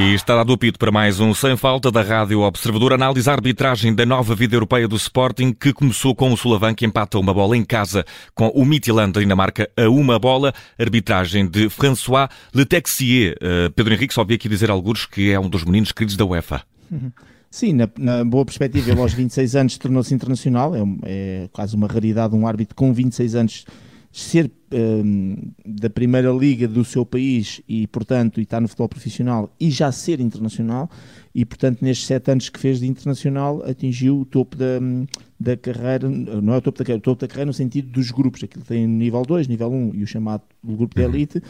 E está dado o apito para mais um Sem Falta da Rádio Observador. Análise a arbitragem da nova vida europeia do Sporting, que começou com o Sulavan, que empata uma bola em casa com o Midtjylland da Dinamarca a uma bola. Arbitragem de François Letexier. Uh, Pedro Henrique só vi aqui dizer alguns que é um dos meninos queridos da UEFA. Sim, na, na, boa perspectiva, ele aos 26 anos tornou-se internacional. É, é quase uma raridade um árbitro com 26 anos ser um, da primeira liga do seu país e, portanto, e estar no futebol profissional e já ser internacional e, portanto, nestes sete anos que fez de internacional atingiu o topo da, da carreira, não é o topo da carreira, o topo da carreira no sentido dos grupos, aquilo tem nível 2, nível 1 um, e o chamado grupo de elite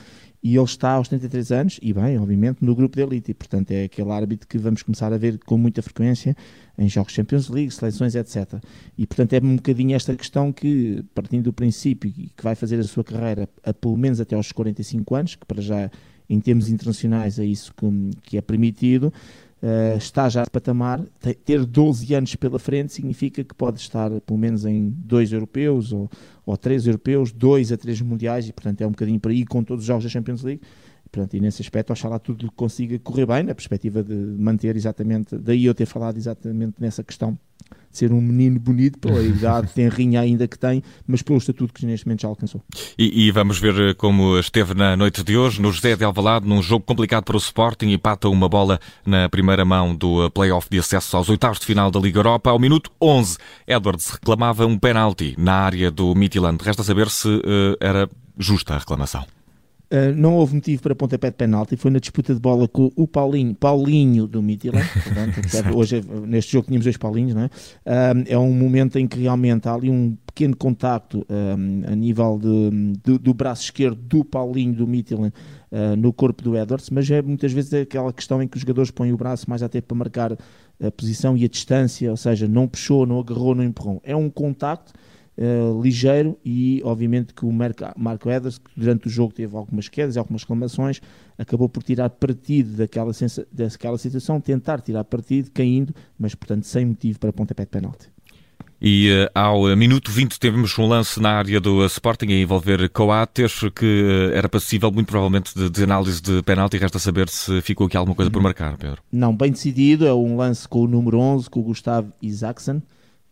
e ele está aos 73 anos, e bem, obviamente, no grupo de elite, e portanto é aquele árbitro que vamos começar a ver com muita frequência em jogos Champions League, seleções, etc. E portanto é um bocadinho esta questão que, partindo do princípio que vai fazer a sua carreira a pelo menos até aos 45 anos, que para já em termos internacionais é isso que, que é permitido, uh, está já de patamar, ter 12 anos pela frente significa que pode estar pelo menos em dois europeus ou, ou três europeus, dois a três mundiais, e portanto é um bocadinho para ir com todos os jogos da Champions League. Portanto, e nesse aspecto, oxalá tudo consiga correr bem, na perspectiva de manter exatamente, daí eu ter falado exatamente nessa questão de ser um menino bonito, pela idade tenrinha ainda que tem, mas pelo estatuto que neste momento já alcançou. E, e, vamos ver eh, como esteve na noite de hoje, no José de Alvalade, num jogo complicado para o Sporting, e pata uma bola na primeira mão do eh, play-off de acesso aos oitavos de final da Liga Europa. Ao minuto 11, Edwards reclamava um penalti na área do Midtjylland. Resta saber se uh, era justa a reclamação. Uh, não houve motivo para pontapé de penalti, foi na disputa de bola com o Paulinho, Paulinho do Midtjylland, hoje neste jogo tínhamos dois Paulinhos, não é? Uh, é um momento em que realmente há ali um pequeno contacto uh, a nível de, de, do braço esquerdo do Paulinho do Midtjylland no corpo do Edwards, mas é muitas vezes aquela questão em que os jogadores põem o braço mais até para marcar a posição e a distância, ou seja, não puxou, não agarrou, não empurrou. É um contacto uh, ligeiro e obviamente que o Marco Edwards, que durante o jogo teve algumas quedas, algumas reclamações, acabou por tirar partido daquela, daquela situação, tentar tirar partido, caindo, mas portanto sem motivo para pontapé de penalti. E uh, ao minuto 20 tivemos um lance na área do Sporting a envolver Coates, que uh, era passível muito provavelmente de, de análise de penalti. Resta saber se ficou aqui alguma coisa por marcar, Pedro. Não, bem decidido. É um lance com o número 11, com o Gustavo Isaacson.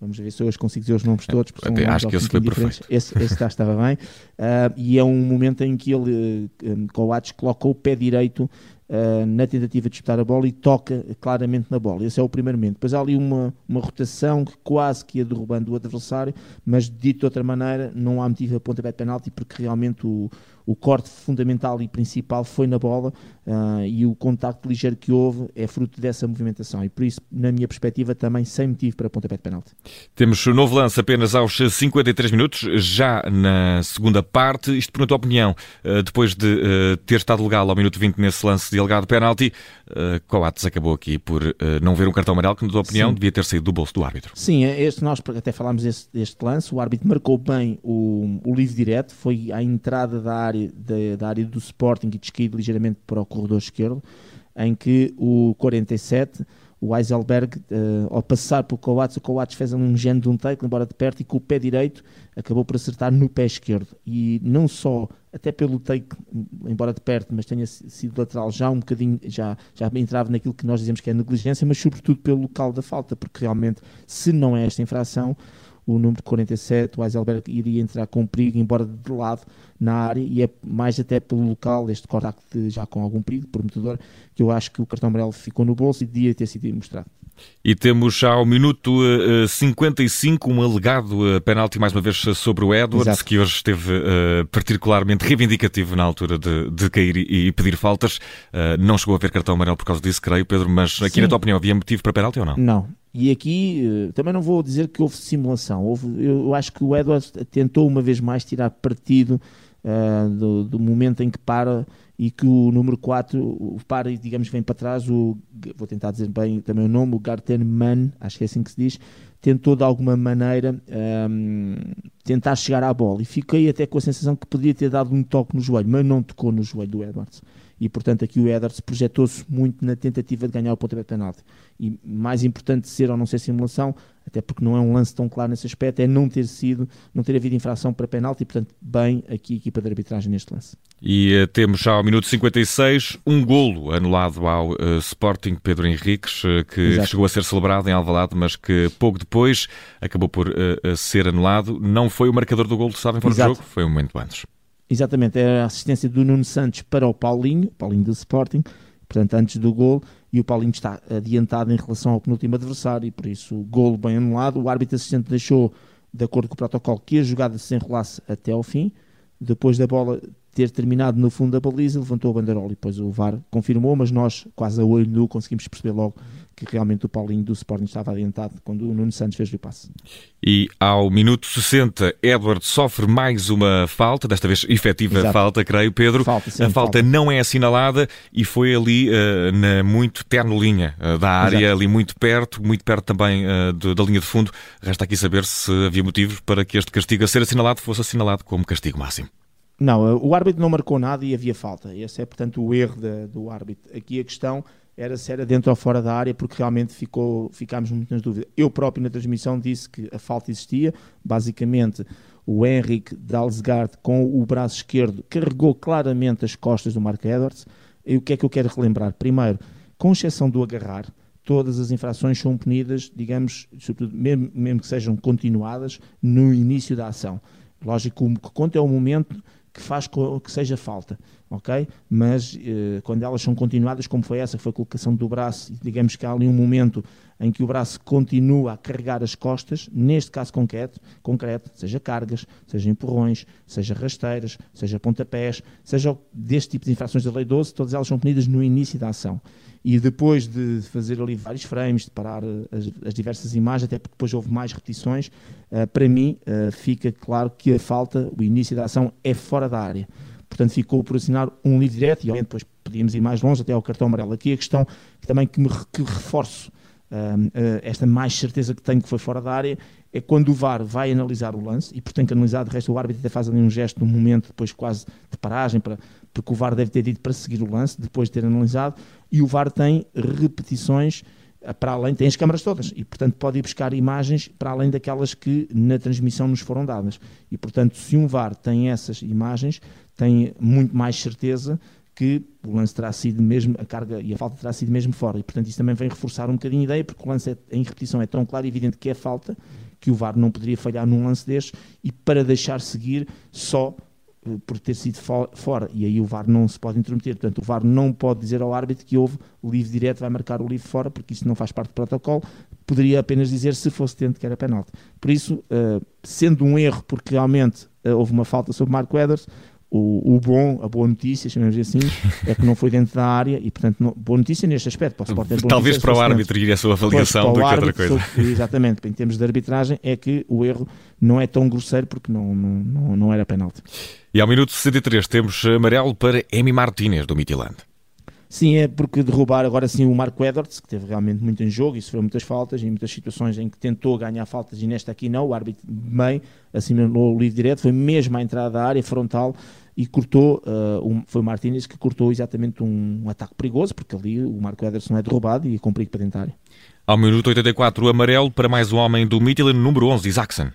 Vamos ver se hoje consigo dizer os nomes todos. Porque Até, acho que esse foi diferentes. perfeito. Esse, esse já estava bem. Uh, e é um momento em que ele, um, Coates, colocou o pé direito uh, na tentativa de disputar a bola e toca claramente na bola. Esse é o primeiro momento. Depois há ali uma, uma rotação que quase que ia derrubando o adversário, mas dito de outra maneira, não há motivo a pontapé de penalti porque realmente o, o corte fundamental e principal foi na bola uh, e o contacto ligeiro que houve é fruto dessa movimentação e por isso, na minha perspectiva, também sem motivo para pontapé de penalti. Temos o novo lance apenas aos 53 minutos, já na segunda parte. Isto por tua opinião, uh, depois de uh, ter estado legal ao minuto 20 nesse lance de alegado penalti, uh, Coates acabou aqui por não ver um cartão amarelo que, na tua opinião, Sim. devia ter saído do bolso do árbitro. Sim, é este, nós até falámos deste, deste lance, o árbitro marcou bem o, o livre direto, foi à entrada da área da, da área do Sporting e descaído ligeiramente para o corredor esquerdo, em que o 47, o Heiselberg, uh, ao passar pelo Coates, o Coates fez um género de um take, embora de perto, e com o pé direito acabou por acertar no pé esquerdo. E não só, até pelo take, embora de perto, mas tenha sido lateral já um bocadinho, já, já entrava naquilo que nós dizemos que é negligência, mas sobretudo pelo local da falta, porque realmente, se não é esta infração, o número 47, o Heiselberg iria entrar com perigo, embora de lado na área, e é mais até pelo local, este contacto já com algum perigo, prometedor, que eu acho que o cartão amarelo ficou no bolso e devia ter sido mostrado. E temos já ao minuto uh, eh, 55 um alegado uh, penalti, mais uma vez, sobre o Edwards, Exato. que hoje esteve uh, particularmente reivindicativo na altura de, de cair e, e pedir faltas. Uh, não chegou a ver cartão amarelo por causa disso, creio, Pedro, mas aqui, Sim. na tua opinião, havia motivo para penalti ou não? Não. E aqui também não vou dizer que houve simulação. Houve, eu acho que o Edwards tentou uma vez mais tirar partido uh, do, do, momento em que para e que o número 4 para e digamos vem para trás o, vou tentar dizer bem também o nome, o Garten Mann, acho que é assim que se diz tentou de alguma maneira um, tentar chegar à bola. E fiquei até com a sensação que poderia ter dado um toque no joelho, mas não tocou no joelho do Edwards. E portanto aqui o Edwards projetou-se muito na tentativa de ganhar o pontapé de penalti. E mais importante ser ou não ser simulação até porque não é um lance tão claro nesse aspecto, é não ter sido, não ter havido infração para penalti, portanto, bem aqui a equipa de arbitragem neste lance. E uh, temos já ao minuto 56 um golo anulado ao uh, Sporting Pedro Henriques, uh, que Exato. chegou a ser celebrado em Alvalade, mas que pouco depois acabou por ser anulado. Não foi o marcador do golo, sabem, fora do jogo, foi um momento antes. Exatamente, é a assistência do Nuno Santos para o Paulinho, Paulinho do Sporting, portanto, antes do gol, e o Paulinho está adiantado em relação ao penúltimo adversário, e por isso o golo bem anulado. O árbitro assistente deixou, de acordo com o protocolo, que a jogada se enrolasse até ao fim. Depois da bola ter terminado no fundo da baliza, levantou a banderola e depois o VAR confirmou, mas nós, quase a olho nu, conseguimos perceber logo que realmente o Paulinho do Sporting estava adiantado quando o Nuno Santos fez o passe. E ao minuto 60, Edward sofre mais uma falta, desta vez efetiva Exato. falta, creio, Pedro. Falta, sim, a falta, falta, não é assinalada e foi ali uh, na muito terno linha uh, da área, Exato. ali muito perto, muito perto também uh, de, da linha de fundo. Resta aqui saber se havia motivos para que este castigo a ser assinalado fosse assinalado como castigo máximo. Não, o árbitro não marcou nada e havia falta. Esse é, portanto, o erro de, do árbitro. Aqui a questão era se era dentro ou fora da área, porque realmente ficou, ficámos muito nas dúvidas. Eu próprio na transmissão disse que a falta existia. Basicamente, o Henrique Dalsgaard, com o braço esquerdo, carregou claramente as costas do Mark Edwards. E o que é que eu quero relembrar? Primeiro, com exceção do agarrar, todas as infrações são punidas, digamos, mesmo, mesmo que sejam continuadas, no início da ação. Lógico, o que conta é o momento que faz que seja falta, ok? Mas eh, quando elas são continuadas, como foi essa, que foi a colocação do braço, digamos que há ali um momento em que o braço continua a carregar as costas, neste caso concreto, concreto seja cargas, seja empurrões, seja rasteiras, seja pontapés, seja deste tipo de infrações da Lei 12, todas elas são punidas no início da ação e depois de fazer ali vários frames, de parar eh, as, as diversas imagens, até porque depois houve mais repetições, uh, para mim uh, fica claro que a falta, o início da ação é fora da área. Portanto, ficou por assinar um livre direto e, depois podíamos ir mais longe até ao cartão amarelo. Aqui a questão que também que me que reforço uh, esta mais certeza que tenho que foi fora da área é quando o VAR vai analisar o lance e, portanto, analisar, de resto, o árbitro até faz ali um gesto no momento, depois quase de paragem, para, porque o VAR deve ter dito para seguir o lance, depois de ter analisado, e o VAR tem repetições para além, tem as câmaras todas, e portanto pode ir buscar imagens para além daquelas que na transmissão nos foram dadas. E portanto, se um VAR tem essas imagens, tem muito mais certeza que o lance terá sido mesmo, a carga e a falta terá sido mesmo fora. E portanto, isso também vem reforçar um bocadinho a ideia, porque o lance é, em repetição é tão claro e evidente que é falta, que o VAR não poderia falhar num lance destes, e para deixar seguir só eh, por ter sido fora, e aí o VAR não se pode intrometer. Portanto, o VAR não pode dizer ao árbitro que houve livre direto, vai marcar o livre fora, porque isso não faz parte do protocolo. Poderia apenas dizer se fosse dentro que era penalti. Por isso, uh, sendo um erro, porque realmente uh, houve uma falta sobre Marco Edwards, o, o, bom, a boa notícia, chamemos assim, é que não foi dentro da área e, portanto, não, boa notícia neste aspecto. Para o é Talvez para o árbitro ir a sua avaliação do que outra coisa. Sobre, exatamente, em termos de arbitragem, é que o erro não é tão grosseiro porque não, não, não, não era penalti. E ao minuto 63 temos amarelo para Emi Martínez, do Midland. Sim, é porque derrubar agora sim o Marco Edwards, que teve realmente muito em jogo e sofreu muitas faltas, em muitas situações em que tentou ganhar faltas e nesta aqui não, o árbitro bem assinou o livre direto, foi mesmo à entrada da área frontal e cortou, uh, um, foi o Martínez que cortou exatamente um, um, ataque perigoso, porque ali o Marco Ederson é derrubado e com perigo para dentro da área. Ao minuto 84, o amarelo para mais um homem do Midtjylland, número 11, Isaacson.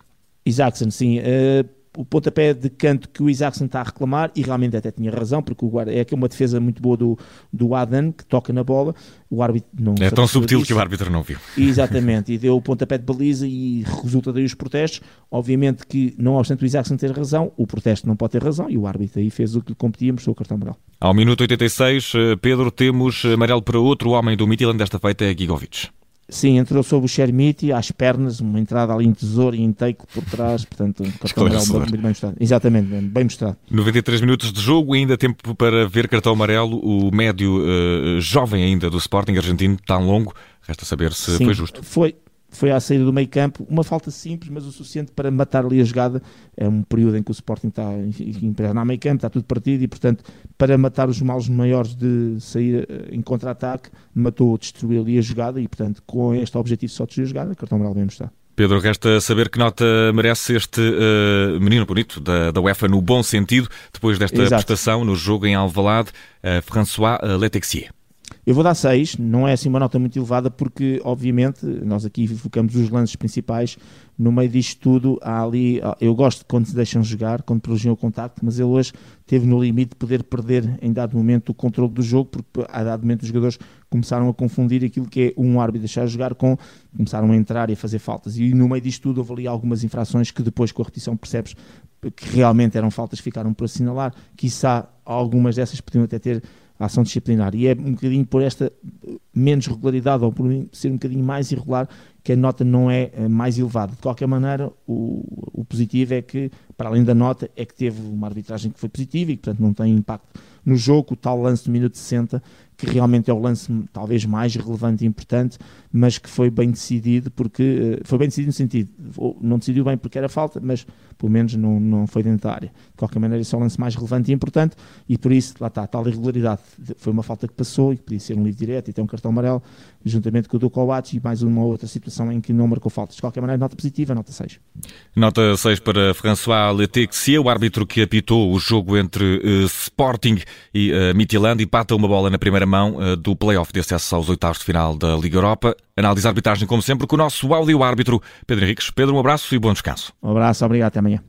Isaacson, sim. Uh, o pontapé de canto que o Isaacson está a reclamar, e realmente até tinha razão, porque o guarda, é uma defesa muito boa do, do Adan, que toca na bola, o árbitro não É tão subtil disso. que o árbitro não viu. Exatamente, e deu o pontapé de baliza e resulta daí os protestos. Obviamente que, não obstante o Isaacson ter razão, o protesto não pode ter razão, e o árbitro aí fez o que lhe competia, mostrou o cartão amarelo. Ao minuto 86, eh, Pedro, temos amarelo para outro homem do Midtjylland, desta feita é Gigovic. Sim, entrou sob o Chermiti, às pernas, uma entrada ali em tesouro e em take por trás, portanto, um cartão amarelo bem, bem mostrado. Exatamente, bem, bem, mostrado. 93 minutos de jogo, ainda tempo para ver cartão amarelo. O médio uh, jovem ainda do Sporting argentino, tão longo, resta saber se Sim, foi justo. Foi, foi à saída do meio campo, uma falta simples, mas o suficiente para matar ali a jogada. É um período em que o Sporting está empregar na meio campo, está tudo partido e, portanto, para matar os males maiores de sair eh, em contra-ataque, matou, destruiu ali a jogada e, portanto, com este objetivo só de destruir a jogada, cartão amarelo mesmo está. Pedro, resta saber que nota merece este uh, menino bonito da, da UEFA no bom sentido, depois desta Exato. prestação no jogo em Alvalade, uh, François Letexier. Eu vou dar 6, não é assim uma nota muito elevada, porque, obviamente, nós aqui focamos os lances principais. No meio disto tudo, há ali. Eu gosto quando se deixam jogar, quando privilegiam o contacto, mas ele hoje teve no limite de poder perder em dado momento o controle do jogo, porque a dado momento os jogadores começaram a confundir aquilo que é um árbitro deixar jogar com. começaram a entrar e a fazer faltas. E no meio disto tudo, houve ali algumas infrações que depois, com a repetição, percebes que realmente eram faltas ficaram por assinalar. Quizá algumas dessas podiam até ter ação disciplinar. E é um bocadinho por esta menos regularidade ou por ser um bocadinho mais irregular que a nota não é eh, mais elevada. De qualquer maneira, o, o positivo é que, para além da nota, é que teve uma arbitragem que foi positiva e que, portanto, não tem impacto no jogo. O tal lance do minuto 60 que realmente é o lance talvez mais relevante e importante, mas que foi bem decidido porque uh, foi bem decidido no sentido, não decidiu bem porque era falta, mas pelo menos não, não foi dentro da área. De qualquer maneira, esse é o lance mais relevante e importante e por isso, lá está, tal irregularidade. Foi uma falta que passou e que podia ser um livre direto e ter um cartão amarelo, juntamente com o do Kovac e mais uma outra situação em que não marcou faltas. De qualquer maneira, nota positiva, nota 6. Nota 6 para François Letexia, o árbitro que apitou o jogo entre uh, Sporting e uh, Midtjylland e pata uma bola na primeira mão uh, do play-off de acesso aos oitavos de final da Liga Europa. Análise a arbitragem, como sempre, com o nosso áudio árbitro Pedro Henriques. Pedro, um abraço e bom descanso. Um abraço, obrigado, até amanhã.